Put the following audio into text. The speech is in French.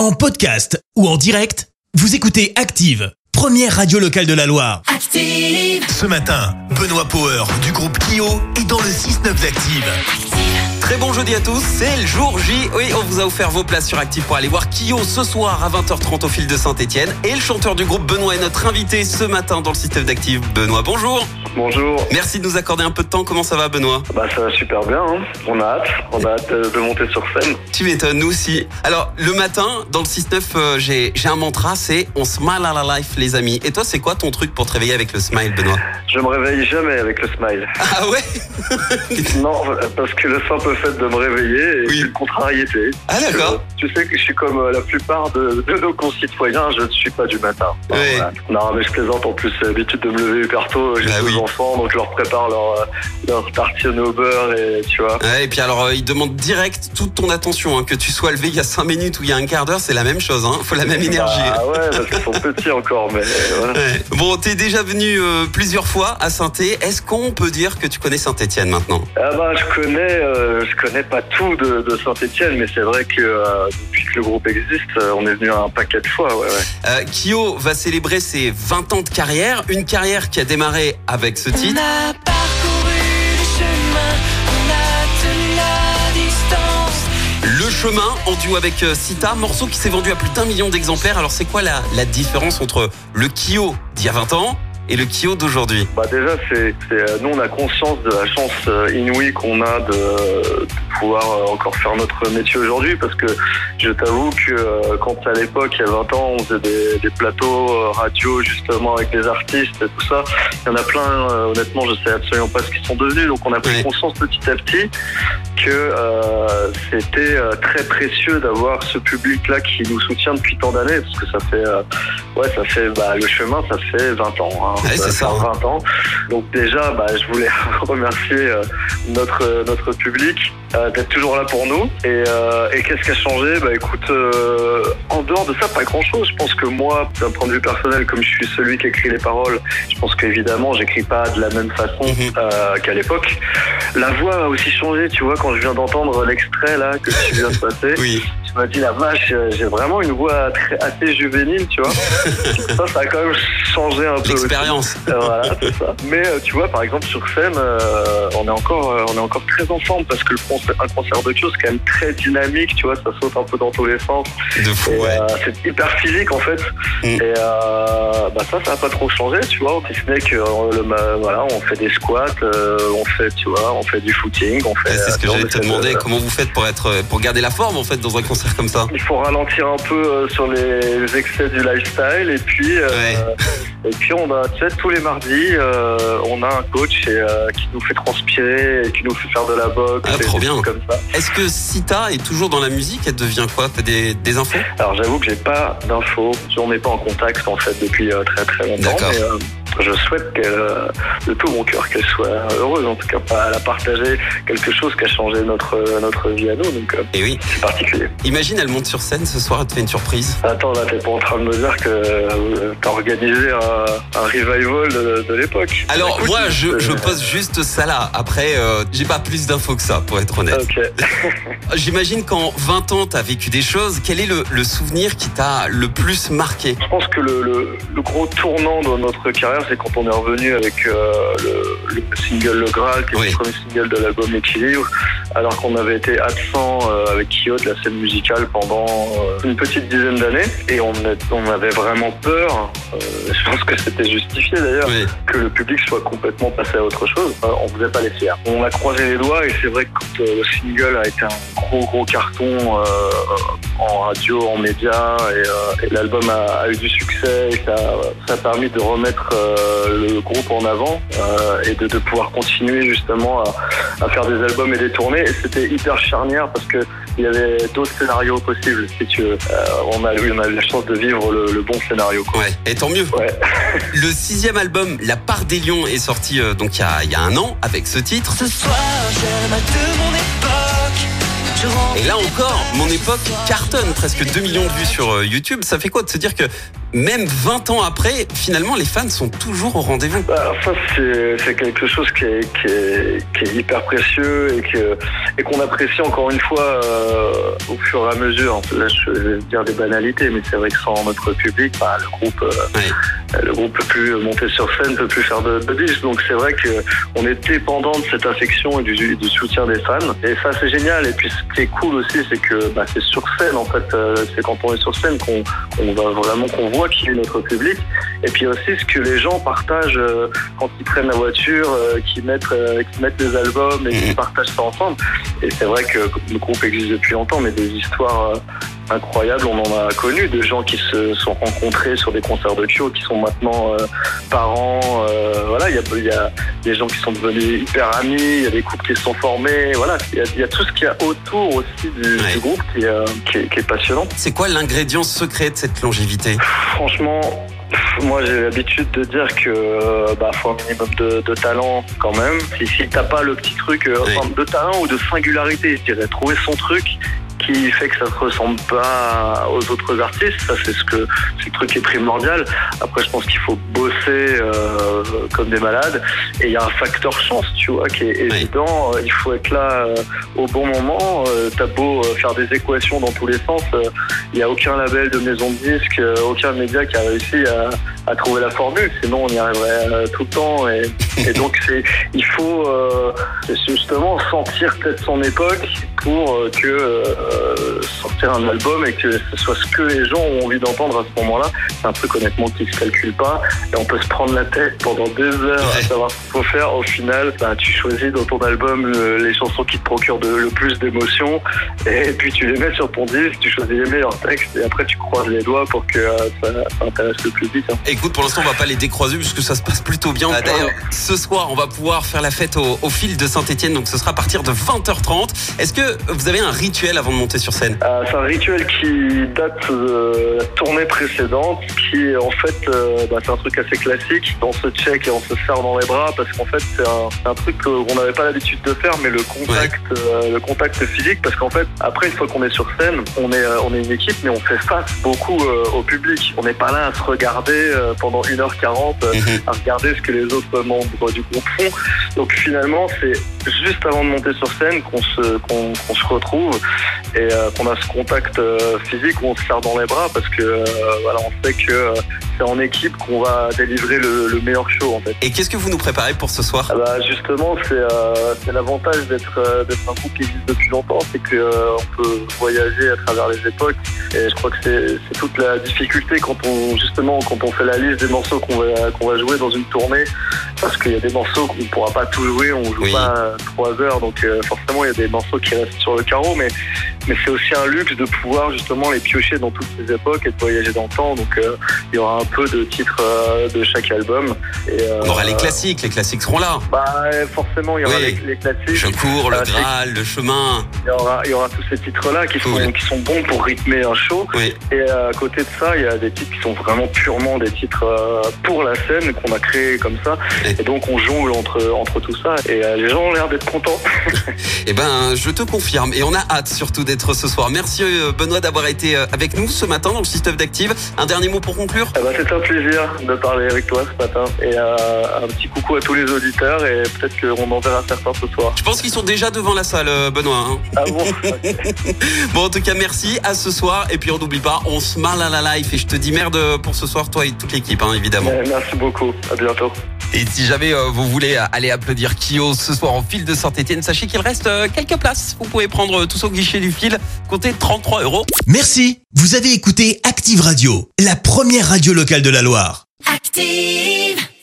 En podcast ou en direct, vous écoutez Active, première radio locale de la Loire. Active. Ce matin, Benoît Power du groupe Kyo est dans le 6-9 d'Active. Très bon jeudi à tous, c'est le jour J. Oui, on vous a offert vos places sur Active pour aller voir Kyo ce soir à 20h30 au fil de Saint-Etienne. Et le chanteur du groupe Benoît est notre invité ce matin dans le système d'Active. Benoît, bonjour. Bonjour. Merci de nous accorder un peu de temps. Comment ça va, Benoît? Bah ça va super bien. hein. On a hâte. On a hâte euh, de monter sur scène. Tu m'étonnes, nous aussi. Alors, le matin, dans le 6-9, euh, j'ai j'ai un mantra, c'est on smile à la life, les amis. Et toi, c'est quoi ton truc pour te réveiller avec le smile, Benoît? Je me réveille jamais avec le smile. Ah ouais? Non, parce que le simple fait de me réveiller est Oui. une contrariété. Ah d'accord. Tu sais que je suis comme euh, la plupart de, de nos concitoyens, je ne suis pas du matin. Enfin, Oui. voilà. Non, mais je plaisante. En plus, j'ai l'habitude de me lever hyper tôt. J'ai Bah deux oui. enfants, donc je leur prépare leur, euh, leur tartine au beurre et tu vois. Ouais, et puis alors, euh, il demande direct toute ton attention. hein. que tu sois levé il y a 5 minutes ou il y a un quart d'heure, c'est la même chose. Hein. Faut la même énergie. Ah ouais, parce qu'ils sont petits encore, mais euh. Ouais. Bon, t'es déjà venu euh, plusieurs fois à saint Est-ce qu'on peut dire que tu connais Saint-Etienne maintenant? Ah bah je connais, euh, je connais pas tout de, de Saint-Etienne, mais c'est vrai que euh, depuis que le groupe existe, euh, on est venu un paquet de fois, ouais, ouais. euh, Kyo va célébrer ses 20 ans de carrière, une carrière qui a démarré avec ce On titre. a parcouru le chemin, on a tenu la distance. Le chemin en duo avec Sita, morceau qui s'est vendu à plus d'un million d'exemplaires. Alors c'est quoi la, la différence entre le Kyo d'il y a 20 ans et le Kyo d'aujourd'hui? Bah déjà, c'est, c'est, euh, nous on a conscience de la chance euh, inouïe qu'on a de, de pouvoir euh, encore faire notre métier aujourd'hui, parce que je t'avoue que quand à l'époque, il y a 20 ans, on faisait des, des plateaux radio justement avec des artistes et tout ça, il y en a plein, honnêtement, je sais absolument pas ce qu'ils sont devenus, donc on a pris conscience petit à petit que euh, c'était très précieux d'avoir ce public-là qui nous soutient depuis tant d'années, parce que ça fait, euh, ouais, ça fait, bah, le chemin, ça fait 20 ans. Hein. Va ça, faire hein. 20 ans. Donc déjà, bah, je voulais remercier euh, notre euh, notre public euh, d'être toujours là pour nous. Et, et qu'est-ce qui a changé? Bah écoute, en dehors de ça, pas grand-chose. Je pense que moi, d'un point de vue personnel, comme je suis celui qui écrit les paroles, je pense qu'évidemment, j'écris pas de la même façon Mhm. qu'à l'époque. La voix a aussi changé. Tu vois, quand je viens d'entendre l'extrait là que tu viens de passer, Oui. Je me dis la vache, euh, j'ai vraiment une voix très, assez juvénile, tu vois. ça, ça a quand même changé un peu. L'expérience. Euh, voilà, c'est ça. Mais euh, tu vois, par exemple, sur scène, euh, on est encore, euh, on est encore très ensemble parce que le concert, un concert de Kyo, c'est quand même très dynamique, tu vois, ça saute un peu dans tous les sens. De fou, ouais. euh, c'est hyper physique en fait. Mm. Et bah ça, ça a pas trop changé, tu vois. Si ce n'est que le, voilà, on fait des squats, on fait, tu vois, on fait du footing, on fait. Ouais, c'est ce que j'allais te fait de- demander. Comment vous faites pour être, pour garder la forme en fait dans un concert comme ça Il faut ralentir un peu euh, sur les excès du lifestyle et puis euh, Ouais. et puis on a tu sais, tous les mardis euh, on a un coach et, qui nous fait transpirer et qui nous fait faire de la boxe Ah, trop bien. comme ça. Est-ce que Sita est toujours dans la musique? Elle devient quoi? T'as des, des infos? Alors j'avoue que j'ai pas d'infos, on n'est pas en contact en fait depuis très très longtemps. D'accord. Mais, je souhaite qu'elle, euh, de tout mon cœur qu'elle soit heureuse en tout cas. Pas, elle a partagé quelque chose qui a changé notre notre vie à nous donc euh, Et oui. c'est particulier. Imagine, elle monte sur scène ce soir, elle te fait une surprise. Attends, là, t'es pas en train de me dire que euh, t'as organisé un, un revival de, de l'époque. Alors Écoute, moi, je, je pose juste ça là. Après, euh, j'ai pas plus d'infos que ça, pour être honnête. J'imagine qu'en 20 ans, t'as vécu des choses. Quel est le, le souvenir qui t'a le plus marqué? Je pense que le, le, le gros tournant de notre carrière, c'est quand on est revenu avec euh, le, le single Le Graal, qui est Oui. le premier single de l'album Équilibre, alors qu'on avait été absent euh, avec Kyo de la scène musicale pendant euh, une petite dizaine d'années, et on, est- on avait vraiment peur, je pense que c'était justifié d'ailleurs, Oui. que le public soit complètement passé à autre chose. On faisait pas les fiers. On a croisé les doigts et c'est vrai que quand le single a été un gros gros carton en radio, en médias et, euh, et l'album a, a eu du succès et ça, ça a permis de remettre euh, le groupe en avant euh, et de, de pouvoir continuer justement à, à faire des albums et des tournées. Et c'était hyper charnière parce que il y avait d'autres scénarios possibles. Si tu veux. Euh, on a eu on a eu la chance de vivre le, le bon scénario. Quoi. Ouais, et tant mieux. Ouais. Le sixième album, La part des lions, est sorti euh, donc il y a, il y a un an avec ce titre. Ce soir, j'aime de mon époque. Et là encore, mon époque cartonne presque 2 millions de vues sur euh, YouTube. Ça fait quoi de se dire que même 20 ans après, finalement, les fans sont toujours au rendez-vous. Bah, ça, c'est quelque chose qui est, qui est, qui est hyper précieux et qu'on apprécie encore une fois euh, au fur et à mesure. Là, je vais dire des banalités, mais c'est vrai que sans notre public, bah, le groupe, euh, Ouais. le groupe peut plus monter sur scène, peut plus faire de, de disques. Donc c'est vrai que on est dépendant de cette affection et du, du soutien des fans. Et ça, c'est génial. Et puis ce qui est cool aussi, c'est que bah, c'est sur scène en fait. Euh, c'est quand on est sur scène qu'on qu'on va vraiment qu'on voit qui est notre public. Et puis aussi ce que les gens partagent euh, quand ils prennent la voiture, euh, qui mettent euh, qui mettent des albums et qui Mhm. partagent ça ensemble. Et c'est vrai que le groupe existe depuis longtemps, mais des histoires incroyables, on en a connu, de gens qui se sont rencontrés sur des concerts de Kyo, qui sont maintenant euh, parents. euh, voilà, il y a, il y a des gens qui sont devenus hyper amis, il y a des couples qui se sont formés. Voilà, il y a, il y a tout ce qu'il y a autour aussi du, Ouais. du groupe qui est, euh, qui est- qui est passionnant. C'est quoi l'ingrédient secret de cette longévité? Franchement, moi j'ai l'habitude de dire que bah, faut un minimum de, de talent quand même. Si, si t'as pas le petit truc Oui. enfin, de talent ou de singularité, je dirais, trouver son truc qui fait que ça se ressemble pas aux autres artistes, ça c'est ce que c'est le truc qui est primordial. Après, je pense qu'il faut bosser euh, comme des malades et il y a un facteur chance, tu vois, qui est évident. Il faut être là euh, au bon moment. Euh, T'as beau euh, faire des équations dans tous les sens, euh, il n'y a aucun label de maison de disques, euh, aucun média qui a réussi à, à trouver la formule. Sinon, on y arriverait euh, tout le temps. Et, et donc, c'est, il faut euh, justement sentir peut-être son époque pour euh, que euh, sortir un album et que ce soit ce que les gens ont envie d'entendre à ce moment-là. C'est un truc honnêtement qui se calcule pas. Et on peut se prendre la tête pendant des heures à savoir ce qu'il faut faire. Au final, bah, tu choisis dans ton album le- les chansons qui te procurent de- le plus d'émotions et puis tu les mets sur ton disque, tu choisis les meilleurs textes et après tu croises les doigts pour que euh, ça, ça intéresse le public. hein. Écoute, pour l'instant, on va pas les décroiser puisque ça se passe plutôt bien. Ah, D'ailleurs, ce soir, on va pouvoir faire la fête au, au fil de Saint-Etienne, donc ce sera à partir de 20h30. Est-ce que vous avez un rituel avant de monter sur scène Euh, c'est un rituel qui date de la tournée précédente, qui en fait, euh, bah, c'est un truc assez classique. On se check et on se serre dans les bras parce qu'en fait, c'est un, un truc qu'on n'avait pas l'habitude de faire, mais le contact, euh, le contact physique, parce qu'en fait, après une fois qu'on est sur scène, on est, euh, on est une équipe, mais on fait face beaucoup euh, au public. On n'est pas là à se regarder euh, pendant 1h40, euh, Mhm. à regarder ce que les autres membres du groupe font. Donc finalement, c'est juste avant de monter sur scène qu'on se, qu'on, qu'on se retrouve et euh, qu'on a ce contact euh, physique où on se serre dans les bras parce que euh, voilà, on sait que c'est en équipe qu'on va délivrer le, le meilleur show en fait. Et qu'est-ce que vous nous préparez pour ce soir? Ah bah, justement, c'est euh, l'avantage d'être euh, un groupe qui existe depuis longtemps, c'est que euh, on peut voyager à travers les époques. Et je crois que c'est toute la difficulté quand on justement quand on fait la liste des morceaux qu'on va qu'on va jouer dans une tournée, parce qu'il y a des morceaux qu'on ne pourra pas tout jouer, on joue Oui. pas euh, trois heures, donc euh, forcément il y a des morceaux qui restent sur le carreau, mais mais c'est aussi un luxe de pouvoir justement les piocher dans toutes ces époques et de voyager dans le temps. Donc euh, il y aura un peu de titres euh, de chaque album. Et, euh, On aura les classiques, les classiques seront là. bah, euh, forcément, il y aura Oui. les, les classiques. Je cours, le Ah, Graal, le chemin. Il y aura, il y aura tous ces titres-là qui sont, Oui. qui sont bons pour rythmer un show. Oui. Et à côté de ça, il y a des titres qui sont vraiment purement des titres euh, pour la scène qu'on a créés comme ça. Et- Et donc on jongle entre, entre tout ça. Et euh, les gens ont l'air d'être contents. Eh ben, je te confirme. Et on a hâte surtout d'être ce soir. Merci euh, Benoît d'avoir été euh, avec nous ce matin dans le système d'Active. Un dernier mot pour conclure? Eh ben, C'était un plaisir de parler avec toi ce matin. Et euh, un petit coucou à tous les auditeurs. Et peut-être qu'on en verra certains ce soir. Je pense qu'ils sont déjà devant la salle, Benoît. hein. Ah bon? Bon, en tout cas, merci. À ce soir. Et puis, on n'oublie pas, on se marre à la live. Et je te dis merde pour ce soir, toi et toute l'équipe, hein, évidemment. Eh, Merci beaucoup. À bientôt. Et si jamais euh, vous voulez euh, aller applaudir Kyo ce soir en fil de Saint-Etienne, sachez qu'il reste euh, quelques places. Vous pouvez prendre euh, tout au guichet du fil. Comptez 33 euros. Merci. Vous avez écouté Active Radio, la première radio locale de la Loire. Active.